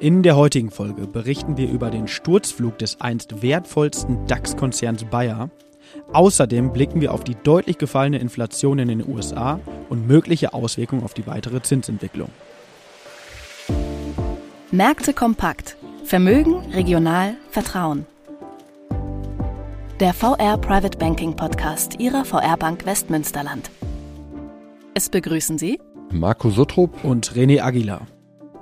In der heutigen Folge berichten wir über den Sturzflug des einst wertvollsten DAX-Konzerns Bayer. Außerdem blicken wir auf die deutlich gefallene Inflation in den USA und mögliche Auswirkungen auf die weitere Zinsentwicklung. Märkte kompakt. Vermögen, regional, Vertrauen. Der VR Private Banking Podcast Ihrer VR Bank Westmünsterland. Es begrüßen Sie Marco Suttrup und René Aguilar.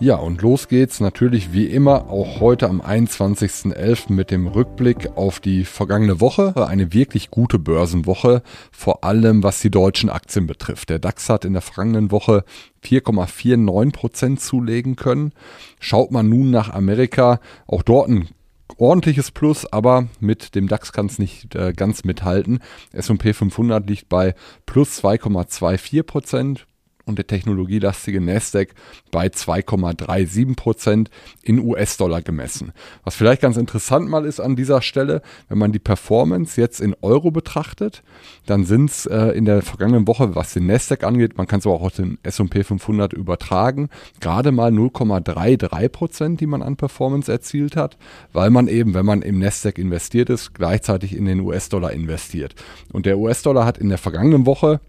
Ja, und los geht's natürlich wie immer auch heute am 21.11. mit dem Rückblick auf die vergangene Woche. Eine wirklich gute Börsenwoche, vor allem was die deutschen Aktien betrifft. Der DAX hat in der vergangenen Woche 4,49 Prozent zulegen können. Schaut man nun nach Amerika, auch dort ein ordentliches Plus, aber mit dem DAX kann es nicht äh, ganz mithalten. S&P 500 liegt bei plus 2,24 Prozent und der technologielastige Nasdaq bei 2,37 Prozent in US-Dollar gemessen. Was vielleicht ganz interessant mal ist an dieser Stelle, wenn man die Performance jetzt in Euro betrachtet, dann sind es äh, in der vergangenen Woche, was den Nasdaq angeht, man kann es aber auch auf den S&P 500 übertragen, gerade mal 0,33 Prozent, die man an Performance erzielt hat, weil man eben, wenn man im Nasdaq investiert ist, gleichzeitig in den US-Dollar investiert. Und der US-Dollar hat in der vergangenen Woche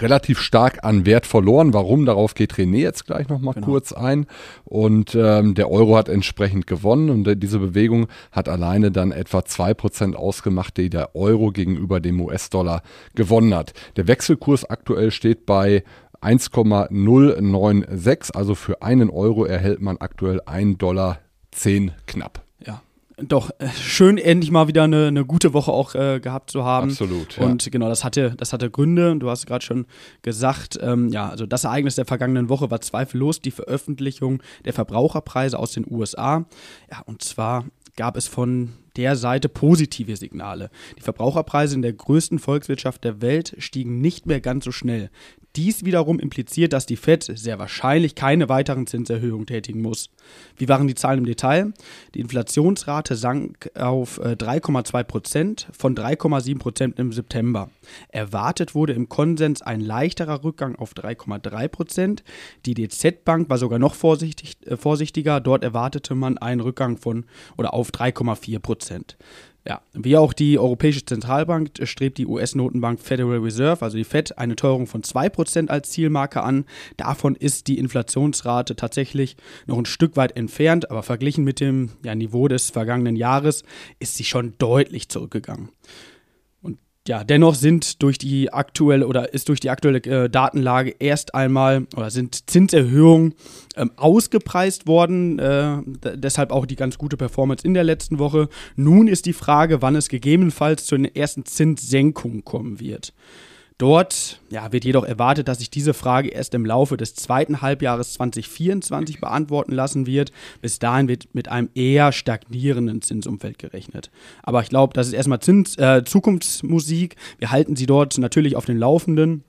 relativ stark an Wert verloren. Warum? Darauf geht René jetzt gleich nochmal genau. kurz ein. Und ähm, der Euro hat entsprechend gewonnen und äh, diese Bewegung hat alleine dann etwa zwei Prozent ausgemacht, die der Euro gegenüber dem US-Dollar gewonnen hat. Der Wechselkurs aktuell steht bei 1,096, also für einen Euro erhält man aktuell 1,10 Dollar knapp doch äh, schön endlich mal wieder eine, eine gute Woche auch äh, gehabt zu haben. Absolut. Ja. Und genau, das hatte, das hatte Gründe. Du hast gerade schon gesagt, ähm, ja, also das Ereignis der vergangenen Woche war zweifellos die Veröffentlichung der Verbraucherpreise aus den USA. Ja, und zwar gab es von der Seite positive Signale. Die Verbraucherpreise in der größten Volkswirtschaft der Welt stiegen nicht mehr ganz so schnell. Dies wiederum impliziert, dass die Fed sehr wahrscheinlich keine weiteren Zinserhöhungen tätigen muss. Wie waren die Zahlen im Detail? Die Inflationsrate sank auf 3,2 äh, Prozent von 3,7 Prozent im September. Erwartet wurde im Konsens ein leichterer Rückgang auf 3,3 Prozent. Die DZ-Bank war sogar noch vorsichtig, äh, vorsichtiger. Dort erwartete man einen Rückgang von oder auf 3,4 Prozent. Ja, wie auch die Europäische Zentralbank strebt die US-Notenbank Federal Reserve, also die Fed, eine Teuerung von 2% als Zielmarke an. Davon ist die Inflationsrate tatsächlich noch ein Stück weit entfernt, aber verglichen mit dem ja, Niveau des vergangenen Jahres ist sie schon deutlich zurückgegangen ja, dennoch sind durch die aktuelle oder ist durch die aktuelle äh, Datenlage erst einmal oder sind Zinserhöhungen ähm, ausgepreist worden. Äh, deshalb auch die ganz gute Performance in der letzten Woche. Nun ist die Frage, wann es gegebenenfalls zu den ersten Zinssenkungen kommen wird. Dort ja, wird jedoch erwartet, dass sich diese Frage erst im Laufe des zweiten Halbjahres 2024 beantworten lassen wird. Bis dahin wird mit einem eher stagnierenden Zinsumfeld gerechnet. Aber ich glaube, das ist erstmal Zins, äh, Zukunftsmusik. Wir halten sie dort natürlich auf den Laufenden.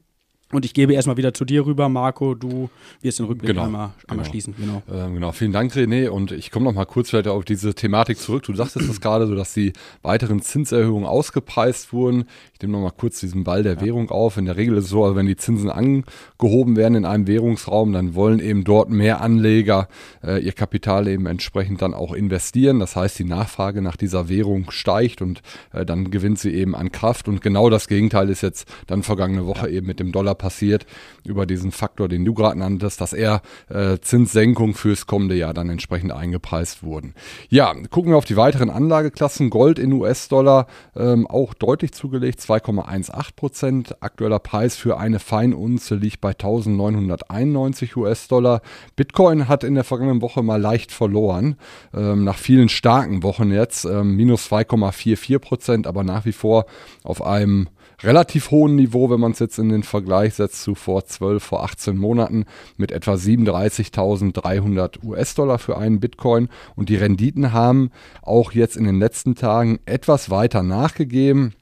Und ich gebe erstmal wieder zu dir rüber, Marco. Du wirst den Rückblick genau, einmal, einmal genau. schließen. Genau. Ähm, genau. Vielen Dank, René. Und ich komme noch mal kurz vielleicht auf diese Thematik zurück. Du sagtest das gerade so, dass die weiteren Zinserhöhungen ausgepreist wurden. Ich nehme noch mal kurz diesen Ball der ja. Währung auf. In der Regel ist es so, also wenn die Zinsen angehoben werden in einem Währungsraum, dann wollen eben dort mehr Anleger äh, ihr Kapital eben entsprechend dann auch investieren. Das heißt, die Nachfrage nach dieser Währung steigt und äh, dann gewinnt sie eben an Kraft. Und genau das Gegenteil ist jetzt dann vergangene Woche ja. eben mit dem Dollar passiert, über diesen Faktor, den du gerade nanntest, dass eher äh, Zinssenkungen fürs kommende Jahr dann entsprechend eingepreist wurden. Ja, gucken wir auf die weiteren Anlageklassen. Gold in US-Dollar ähm, auch deutlich zugelegt, 2,18 Prozent. Aktueller Preis für eine Feinunze liegt bei 1991 US-Dollar. Bitcoin hat in der vergangenen Woche mal leicht verloren, ähm, nach vielen starken Wochen jetzt, ähm, minus 2,44 Prozent, aber nach wie vor auf einem relativ hohen Niveau, wenn man es jetzt in den Vergleich setzt zu vor 12, vor 18 Monaten mit etwa 37.300 US-Dollar für einen Bitcoin. Und die Renditen haben auch jetzt in den letzten Tagen etwas weiter nachgegeben.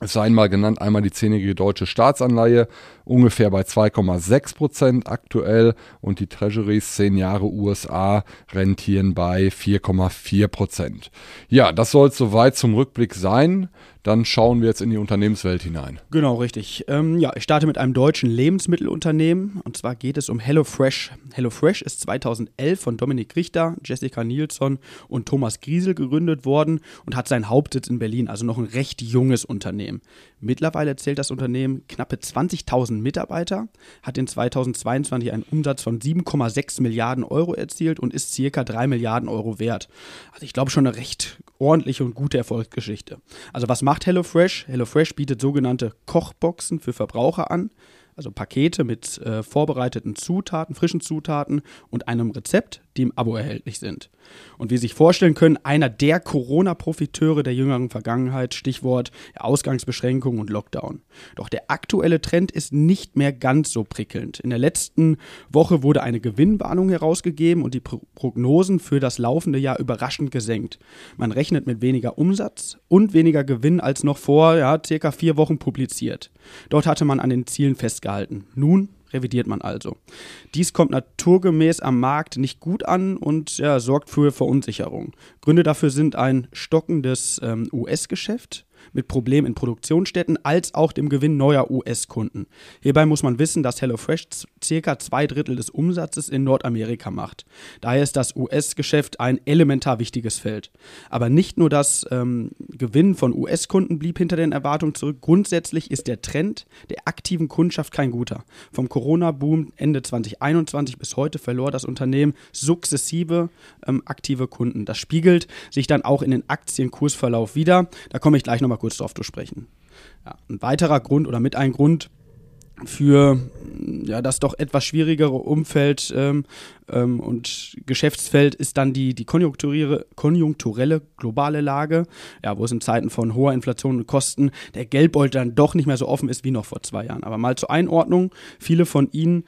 Es seien mal genannt einmal die zehnjährige deutsche Staatsanleihe, ungefähr bei 2,6 Prozent aktuell und die Treasuries 10 Jahre USA rentieren bei 4,4 Prozent. Ja, das soll es soweit zum Rückblick sein. Dann schauen wir jetzt in die Unternehmenswelt hinein. Genau, richtig. Ähm, ja, ich starte mit einem deutschen Lebensmittelunternehmen und zwar geht es um HelloFresh. HelloFresh ist 2011 von Dominik Richter, Jessica Nilsson und Thomas Griesel gegründet worden und hat seinen Hauptsitz in Berlin, also noch ein recht junges Unternehmen. Mittlerweile zählt das Unternehmen knappe 20.000 Mitarbeiter, hat in 2022 einen Umsatz von 7,6 Milliarden Euro erzielt und ist circa 3 Milliarden Euro wert. Also ich glaube schon eine recht ordentliche und gute Erfolgsgeschichte. Also was macht HelloFresh? HelloFresh bietet sogenannte Kochboxen für Verbraucher an also Pakete mit äh, vorbereiteten Zutaten, frischen Zutaten und einem Rezept, die im Abo erhältlich sind. Und wie Sie sich vorstellen können, einer der Corona-Profiteure der jüngeren Vergangenheit, Stichwort Ausgangsbeschränkungen und Lockdown. Doch der aktuelle Trend ist nicht mehr ganz so prickelnd. In der letzten Woche wurde eine Gewinnwarnung herausgegeben und die Pro Prognosen für das laufende Jahr überraschend gesenkt. Man rechnet mit weniger Umsatz und weniger Gewinn als noch vor ja, circa vier Wochen publiziert. Dort hatte man an den Zielen festgehalten. Nun revidiert man also. Dies kommt naturgemäß am Markt nicht gut an und ja, sorgt für Verunsicherung. Gründe dafür sind ein stockendes ähm, US-Geschäft, mit Problemen in Produktionsstätten als auch dem Gewinn neuer US-Kunden. Hierbei muss man wissen, dass HelloFresh circa zwei Drittel des Umsatzes in Nordamerika macht. Daher ist das US-Geschäft ein elementar wichtiges Feld. Aber nicht nur das ähm, Gewinn von US-Kunden blieb hinter den Erwartungen zurück. Grundsätzlich ist der Trend der aktiven Kundschaft kein guter. Vom Corona-Boom Ende 2021 bis heute verlor das Unternehmen sukzessive ähm, aktive Kunden. Das spiegelt sich dann auch in den Aktienkursverlauf wieder. Da komme ich gleich nochmal kurz drauf zu sprechen. Ja, ein weiterer Grund oder mit ein Grund für ja, das doch etwas schwierigere Umfeld ähm, ähm, und Geschäftsfeld ist dann die, die konjunkturelle, konjunkturelle globale Lage, ja, wo es in Zeiten von hoher Inflation und Kosten der Geldbeutel dann doch nicht mehr so offen ist wie noch vor zwei Jahren. Aber mal zur Einordnung, viele von Ihnen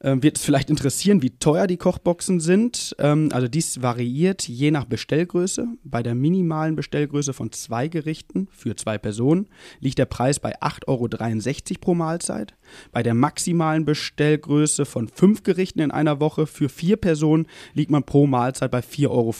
wird es vielleicht interessieren, wie teuer die Kochboxen sind. Ähm, also dies variiert je nach Bestellgröße. Bei der minimalen Bestellgröße von zwei Gerichten für zwei Personen liegt der Preis bei 8,63 Euro pro Mahlzeit. Bei der maximalen Bestellgröße von fünf Gerichten in einer Woche für vier Personen liegt man pro Mahlzeit bei 4,50 Euro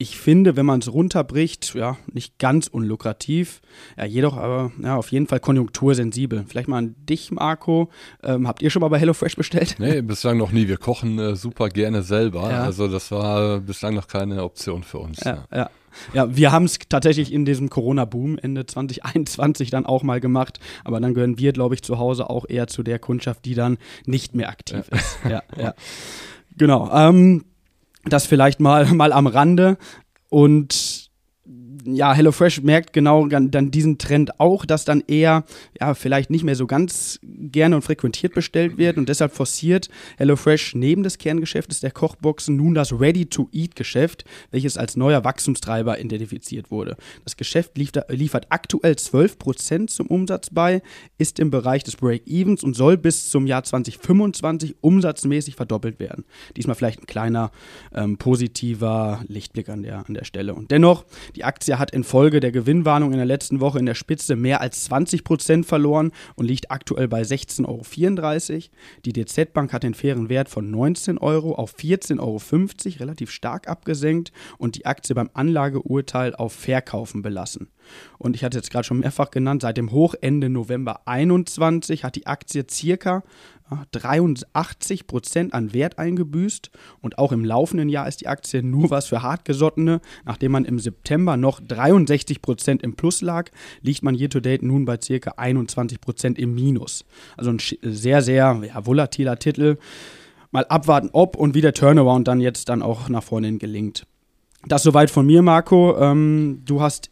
ich finde, wenn man es runterbricht, ja, nicht ganz unlukrativ, ja, jedoch aber ja, auf jeden Fall konjunktursensibel. Vielleicht mal an dich, Marco. Ähm, habt ihr schon mal bei HelloFresh bestellt? Nee, bislang noch nie. Wir kochen äh, super gerne selber. Ja. Also das war bislang noch keine Option für uns. Ja, ja. ja. Ja, wir haben es tatsächlich in diesem Corona-Boom Ende 2021 dann auch mal gemacht, aber dann gehören wir, glaube ich, zu Hause auch eher zu der Kundschaft, die dann nicht mehr aktiv ja. ist. Ja, ja. Genau. Ähm, das vielleicht mal, mal am Rande. Und ja, HelloFresh merkt genau dann diesen Trend auch, dass dann eher, ja, vielleicht nicht mehr so ganz gerne und frequentiert bestellt wird und deshalb forciert HelloFresh neben des Kerngeschäftes der Kochboxen nun das Ready-to-Eat-Geschäft, welches als neuer Wachstumstreiber identifiziert wurde. Das Geschäft liefert aktuell 12% zum Umsatz bei, ist im Bereich des Break-Evens und soll bis zum Jahr 2025 umsatzmäßig verdoppelt werden. Diesmal vielleicht ein kleiner ähm, positiver Lichtblick an der, an der Stelle. Und dennoch, die Aktie hat infolge der Gewinnwarnung in der letzten Woche in der Spitze mehr als 20 Prozent verloren und liegt aktuell bei 16,34 Euro. Die DZ Bank hat den fairen Wert von 19 Euro auf 14,50 Euro relativ stark abgesenkt und die Aktie beim Anlageurteil auf Verkaufen belassen. Und ich hatte jetzt gerade schon mehrfach genannt, seit dem Hochende November 21 hat die Aktie circa 83 Prozent an Wert eingebüßt und auch im laufenden Jahr ist die Aktie nur was für Hartgesottene. Nachdem man im September noch 63 Prozent im Plus lag, liegt man year to date nun bei circa 21 Prozent im Minus. Also ein sehr, sehr ja, volatiler Titel. Mal abwarten, ob und wie der Turnaround dann jetzt dann auch nach vorne hin gelingt. Das soweit von mir, Marco. Ähm, du hast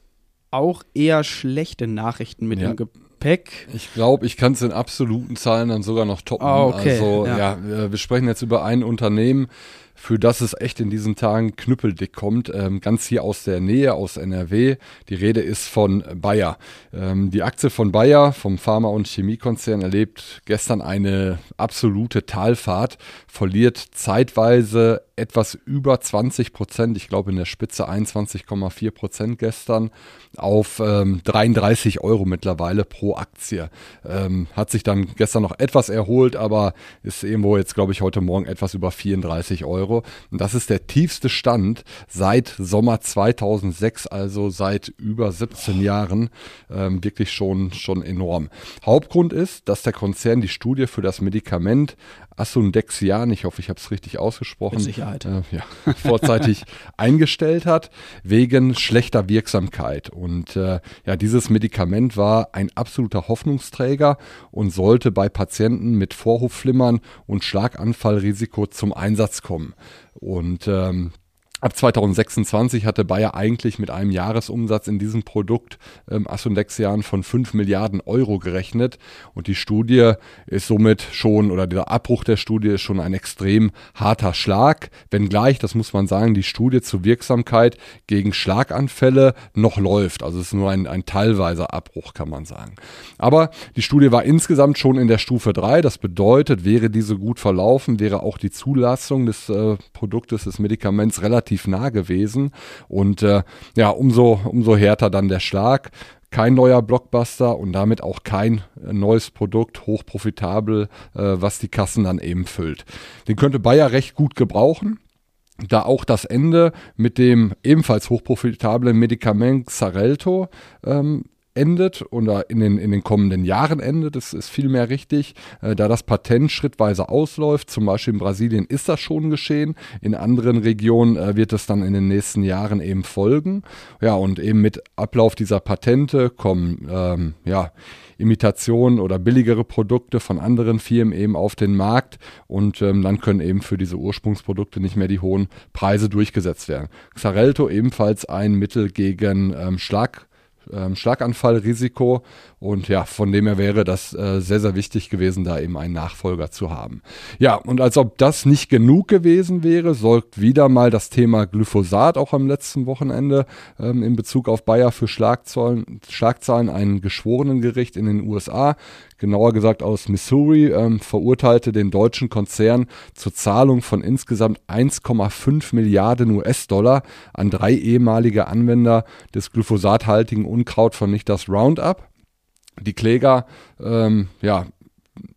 auch eher schlechte Nachrichten mit ja. dem Gepäck. Ich glaube, ich kann es in absoluten Zahlen dann sogar noch toppen. Ah, okay. Also ja. ja, wir sprechen jetzt über ein Unternehmen, für das es echt in diesen Tagen knüppeldick kommt. Ähm, ganz hier aus der Nähe, aus NRW. Die Rede ist von Bayer. Ähm, die Aktie von Bayer, vom Pharma- und Chemiekonzern, erlebt gestern eine absolute Talfahrt, verliert zeitweise etwas über 20 Prozent, ich glaube in der Spitze 21,4 Prozent gestern, auf ähm, 33 Euro mittlerweile pro Aktie. Ähm, hat sich dann gestern noch etwas erholt, aber ist irgendwo jetzt, glaube ich, heute Morgen etwas über 34 Euro. Und das ist der tiefste Stand seit Sommer 2006, also seit über 17 Jahren. Ähm, wirklich schon, schon enorm. Hauptgrund ist, dass der Konzern die Studie für das Medikament Asundexian, ich hoffe, ich habe es richtig ausgesprochen. Äh, ja, vorzeitig eingestellt hat, wegen schlechter Wirksamkeit. Und äh, ja, dieses Medikament war ein absoluter Hoffnungsträger und sollte bei Patienten mit Vorhofflimmern und Schlaganfallrisiko zum Einsatz kommen. Und ähm, Ab 2026 hatte Bayer eigentlich mit einem Jahresumsatz in diesem Produkt ähm, Asundexian von 5 Milliarden Euro gerechnet. Und die Studie ist somit schon, oder der Abbruch der Studie ist schon ein extrem harter Schlag. Wenngleich, das muss man sagen, die Studie zur Wirksamkeit gegen Schlaganfälle noch läuft. Also es ist nur ein, ein teilweiser Abbruch, kann man sagen. Aber die Studie war insgesamt schon in der Stufe 3. Das bedeutet, wäre diese gut verlaufen, wäre auch die Zulassung des äh, Produktes, des Medikaments relativ relativ nah gewesen. Und äh, ja, umso, umso härter dann der Schlag. Kein neuer Blockbuster und damit auch kein äh, neues Produkt, hochprofitabel, äh, was die Kassen dann eben füllt. Den könnte Bayer recht gut gebrauchen da auch das Ende mit dem ebenfalls hochprofitablen Medikament Xarelto ähm, endet oder in den, in den kommenden Jahren endet, das ist vielmehr richtig, äh, da das Patent schrittweise ausläuft. Zum Beispiel in Brasilien ist das schon geschehen, in anderen Regionen äh, wird es dann in den nächsten Jahren eben folgen. Ja, und eben mit Ablauf dieser Patente kommen, ähm, ja, Imitationen oder billigere Produkte von anderen Firmen eben auf den Markt und ähm, dann können eben für diese Ursprungsprodukte nicht mehr die hohen Preise durchgesetzt werden. Xarelto ebenfalls ein Mittel gegen ähm, Schlag ähm, Schlaganfallrisiko. Und ja, von dem her wäre das äh, sehr, sehr wichtig gewesen, da eben einen Nachfolger zu haben. Ja, und als ob das nicht genug gewesen wäre, sorgt wieder mal das Thema Glyphosat auch am letzten Wochenende ähm, in Bezug auf Bayer für Schlagzeilen, Schlagzeilen ein Geschworenengericht in den USA genauer gesagt aus Missouri, ähm, verurteilte den deutschen Konzern zur Zahlung von insgesamt 1,5 Milliarden US-Dollar an drei ehemalige Anwender des glyphosathaltigen Unkrautvernichters Roundup. Die Kläger ähm, ja,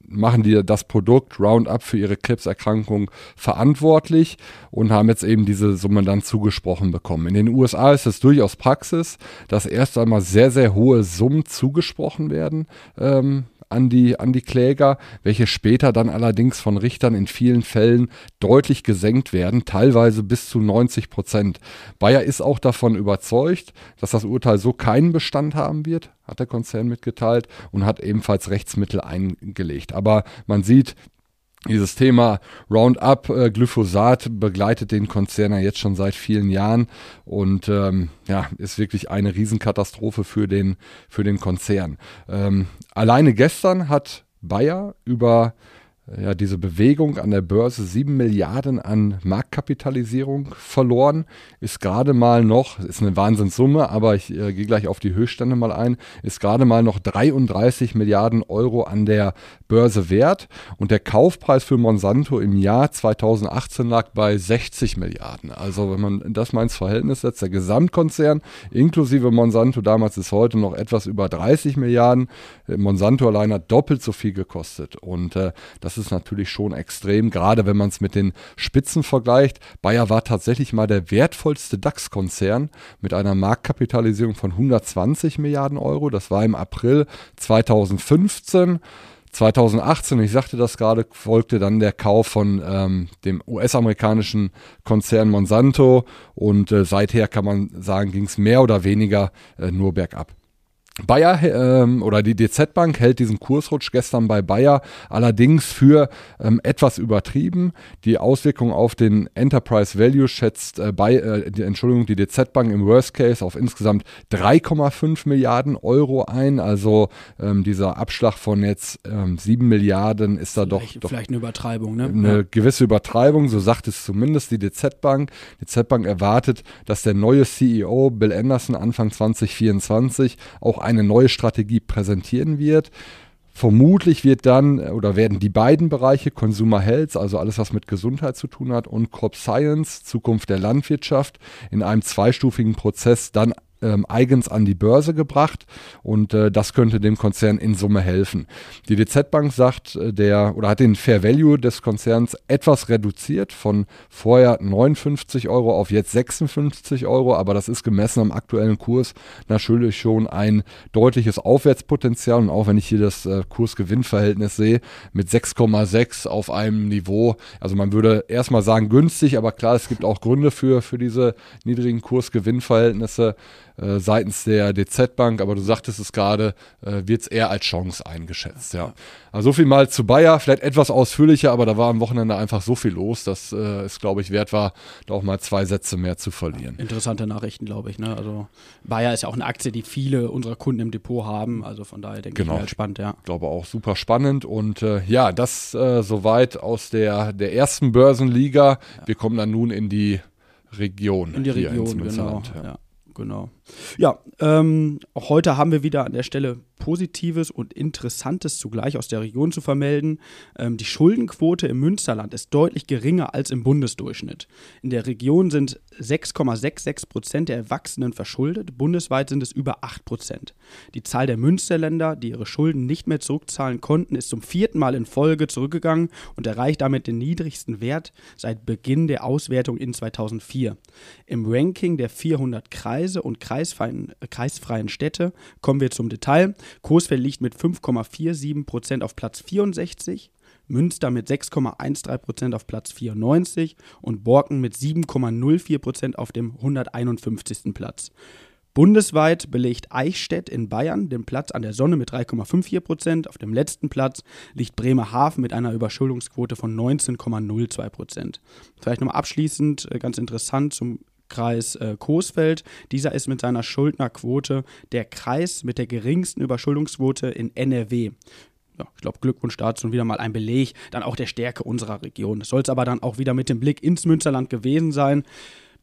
machen die das Produkt Roundup für ihre Krebserkrankung verantwortlich und haben jetzt eben diese Summe dann zugesprochen bekommen. In den USA ist es durchaus Praxis, dass erst einmal sehr, sehr hohe Summen zugesprochen werden ähm, an die, an die Kläger, welche später dann allerdings von Richtern in vielen Fällen deutlich gesenkt werden, teilweise bis zu 90 Prozent. Bayer ist auch davon überzeugt, dass das Urteil so keinen Bestand haben wird, hat der Konzern mitgeteilt und hat ebenfalls Rechtsmittel eingelegt. Aber man sieht, dieses Thema Roundup, äh, Glyphosat begleitet den Konzern ja jetzt schon seit vielen Jahren und ähm, ja, ist wirklich eine Riesenkatastrophe für den, für den Konzern. Ähm, alleine gestern hat Bayer über ja, diese Bewegung an der Börse 7 Milliarden an Marktkapitalisierung verloren, ist gerade mal noch, ist eine Wahnsinnssumme, aber ich äh, gehe gleich auf die Höchststände mal ein, ist gerade mal noch 33 Milliarden Euro an der Börse wert. Und der Kaufpreis für Monsanto im Jahr 2018 lag bei 60 Milliarden. Also wenn man das mal ins Verhältnis setzt, der Gesamtkonzern inklusive Monsanto damals ist heute noch etwas über 30 Milliarden, Monsanto allein hat doppelt so viel gekostet. Und äh, das ist natürlich schon extrem, gerade wenn man es mit den Spitzen vergleicht. Bayer war tatsächlich mal der wertvollste DAX-Konzern mit einer Marktkapitalisierung von 120 Milliarden Euro. Das war im April 2015. 2018, ich sagte das gerade, folgte dann der Kauf von ähm, dem US-amerikanischen Konzern Monsanto und äh, seither kann man sagen, ging es mehr oder weniger äh, nur bergab. Bayer ähm, oder die DZ Bank hält diesen Kursrutsch gestern bei Bayer allerdings für ähm, etwas übertrieben. Die Auswirkung auf den Enterprise Value schätzt äh, bei, äh, die, Entschuldigung, die DZ Bank im Worst Case auf insgesamt 3,5 Milliarden Euro ein. Also ähm, dieser Abschlag von jetzt ähm, 7 Milliarden ist da vielleicht, doch, doch vielleicht eine Übertreibung, ne? eine Ja. gewisse Übertreibung, so sagt es zumindest die DZ Bank. Die DZ Bank erwartet, dass der neue CEO Bill Anderson Anfang 2024 auch eine neue Strategie präsentieren wird. Vermutlich wird dann äh, oder werden die beiden Bereiche Consumer Health, also alles was mit Gesundheit zu tun hat, und Crop Science, Zukunft der Landwirtschaft, in einem zweistufigen Prozess dann ähm, eigens an die Börse gebracht und äh, das könnte dem Konzern in Summe helfen. Die DZ Bank sagt, äh, der oder hat den Fair Value des Konzerns etwas reduziert von vorher 59 Euro auf jetzt 56 Euro, aber das ist gemessen am aktuellen Kurs natürlich schon ein deutliches Aufwärtspotenzial und auch wenn ich hier das äh, Kurs-Gewinn-Verhältnis sehe mit 6,6 auf einem Niveau, also man würde erstmal sagen günstig, aber klar, es gibt auch Gründe für, für diese niedrigen Kurs-Gewinn-Verhältnisse äh, seitens der DZ Bank, aber du sagtest es gerade, äh, wird es eher als Chance eingeschätzt. Ja. Also so viel mal zu Bayer, vielleicht etwas ausführlicher, aber da war am Wochenende einfach so viel los, dass äh, es, glaube ich, wert war, da auch mal zwei Sätze mehr zu verlieren. Interessante Nachrichten, glaube ich. Ne? Also Bayer ist ja auch eine Aktie, die viele unserer Kunden im Depot haben. Also von daher denke Genau. ich halt spannend, ja. Ich glaube auch super spannend und äh, ja, das äh, soweit aus der, der ersten Börsenliga. Wir kommen dann nun in die Region. In die Region, genau. Münsterland, Ja. genau. Ja, ähm, auch heute haben wir wieder an der Stelle Positives und Interessantes zugleich aus der Region zu vermelden. Ähm, die Schuldenquote im Münsterland ist deutlich geringer als im Bundesdurchschnitt. In der Region sind 6,66 Prozent der Erwachsenen verschuldet, bundesweit sind es über 8 Prozent. Die Zahl der Münsterländer, die ihre Schulden nicht mehr zurückzahlen konnten, ist zum vierten Mal in Folge zurückgegangen und erreicht damit den niedrigsten Wert seit Beginn der Auswertung in 2004. Im Ranking der 400 Kreise und kreisfreien, äh, kreisfreien Städte kommen wir zum Detail. Coesfeld liegt mit 5,47 Prozent auf Platz 64. Münster mit 6,13 Prozent auf Platz 94 und Borken mit 7,04 Prozent auf dem 151. Platz. Bundesweit belegt Eichstätt in Bayern den Platz an der Sonne mit 3,54 Prozent. Auf dem letzten Platz liegt Bremerhaven mit einer Überschuldungsquote von 19,02 Prozent. Vielleicht nochmal abschließend, äh, ganz interessant zum Kreis äh, Coesfeld. Dieser ist mit seiner Schuldnerquote der Kreis mit der geringsten Überschuldungsquote in NRW. Ja, ich glaube, Glückwunsch dazu und wieder mal ein Beleg dann auch der Stärke unserer Region. Das soll es aber dann auch wieder mit dem Blick ins Münsterland gewesen sein.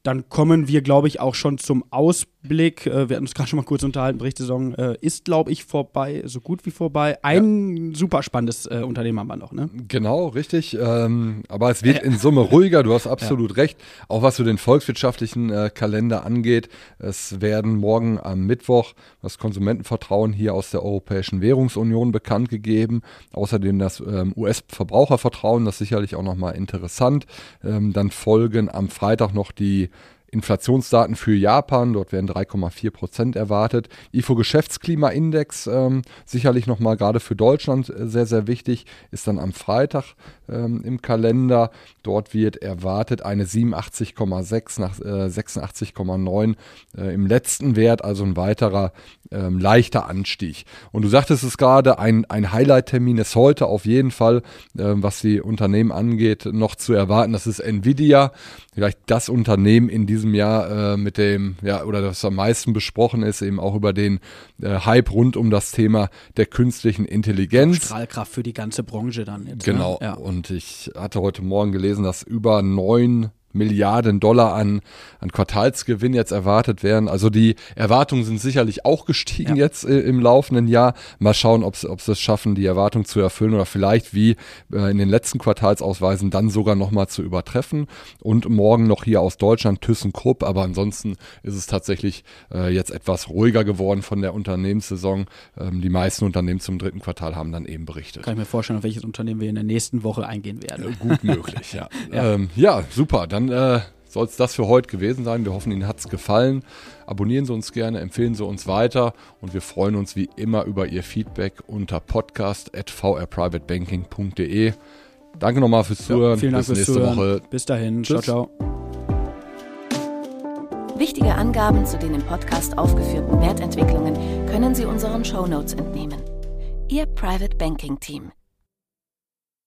Dann kommen wir, glaube ich, auch schon zum Ausblick. Äh, Wir hatten uns gerade schon mal kurz unterhalten. Berichtssaison äh, ist, glaube ich, vorbei, so gut wie vorbei. Ein super spannendes äh, Unternehmen haben wir noch, ne? Genau, richtig. Ähm, aber es wird in Summe ruhiger, du hast absolut recht. Auch was so den volkswirtschaftlichen Kalender angeht. Es werden morgen am Mittwoch das Konsumentenvertrauen hier aus der Europäischen Währungsunion bekannt gegeben. Außerdem das ähm, US-Verbrauchervertrauen, das ist sicherlich auch nochmal interessant. Ähm, dann folgen am Freitag noch die Inflationsdaten für Japan, dort werden 3,4 Prozent erwartet. IFO-Geschäftsklimaindex, ähm, sicherlich nochmal gerade für Deutschland äh, sehr, sehr wichtig, ist dann am Freitag ähm, im Kalender. Dort wird erwartet eine 87,6 nach äh, 86,9 äh, im letzten Wert, also ein weiterer ähm, leichter Anstieg. Und du sagtest es gerade, ein, ein Highlight-Termin ist heute auf jeden Fall, ähm, was die Unternehmen angeht, noch zu erwarten. Das ist Nvidia, vielleicht das Unternehmen in diesem Jahr äh, mit dem, ja, oder das am meisten besprochen ist, eben auch über den äh, Hype rund um das Thema der künstlichen Intelligenz. Strahlkraft für die ganze Branche dann jetzt. Genau. Ne? Ja. Und ich hatte heute Morgen gelesen, dass über neun Milliarden Dollar an, an Quartalsgewinn jetzt erwartet werden. Also die Erwartungen sind sicherlich auch gestiegen Ja. jetzt äh, im laufenden Jahr. Mal schauen, ob sie es schaffen, die Erwartung zu erfüllen oder vielleicht wie äh, in den letzten Quartalsausweisen dann sogar nochmal zu übertreffen. Und morgen noch hier aus Deutschland ThyssenKrupp. Aber ansonsten ist es tatsächlich äh, jetzt etwas ruhiger geworden von der Unternehmenssaison. Ähm, die meisten Unternehmen zum dritten Quartal haben dann eben berichtet. Kann ich mir vorstellen, auf welches Unternehmen wir in der nächsten Woche eingehen werden. Gut möglich, ja. ja. Ähm, ja, super. Dann äh, soll es das für heute gewesen sein. Wir hoffen, Ihnen hat es gefallen. Abonnieren Sie uns gerne, empfehlen Sie uns weiter und wir freuen uns wie immer über Ihr Feedback unter podcast.vrprivatebanking.de. Danke nochmal fürs Zuhören. vielen Dank Bis fürs nächste Zuhören. Woche. Bis dahin. Tschüss. Ciao, ciao. Wichtige Angaben zu den im Podcast aufgeführten Wertentwicklungen können Sie unseren Shownotes entnehmen. Ihr Private Banking Team.